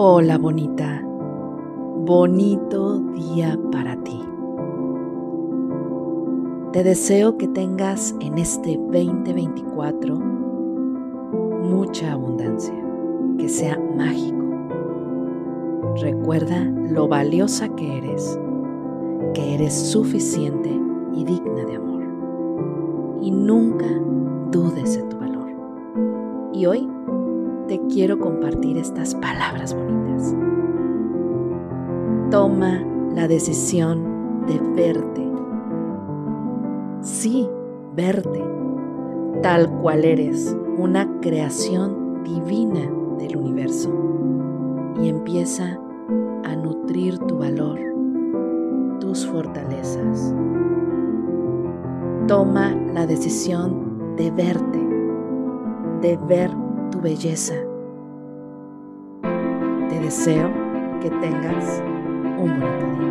Hola bonita, bonito día para ti. Te deseo que tengas en este 2024 mucha abundancia, que sea mágico. Recuerda lo valiosa que eres, que eres suficiente y digna de amor. Y nunca dudes de tu valor. Y hoy te quiero compartir estas palabras bonitas. Toma la decisión de verte. Sí, verte, tal cual eres, una creación divina del universo. Y empieza a nutrir tu valor, tus fortalezas. Toma la decisión de verte, de ver tu belleza. Te deseo que tengas un buen día.